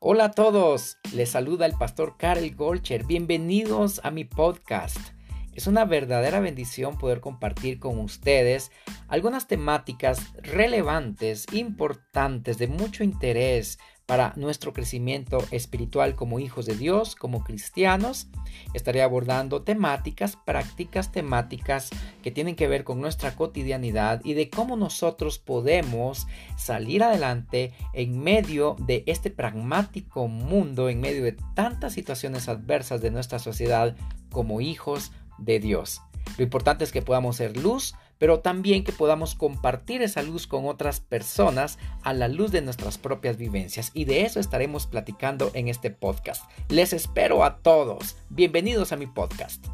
Hola a todos, les saluda el pastor Karel Golcher. Bienvenidos a mi podcast. Es una verdadera bendición poder compartir con ustedes algunas temáticas relevantes, importantes, de mucho interés para nuestro crecimiento espiritual como hijos de Dios, como cristianos. Estaré abordando temáticas, prácticas temáticas que tienen que ver con nuestra cotidianidad y de cómo nosotros podemos salir adelante en medio de este pragmático mundo, en medio de tantas situaciones adversas de nuestra sociedad como hijos de Dios. Lo importante es que podamos ser luz, pero también que podamos compartir esa luz con otras personas a la luz de nuestras propias vivencias. Y de eso estaremos platicando en este podcast. Les espero a todos. Bienvenidos a mi podcast.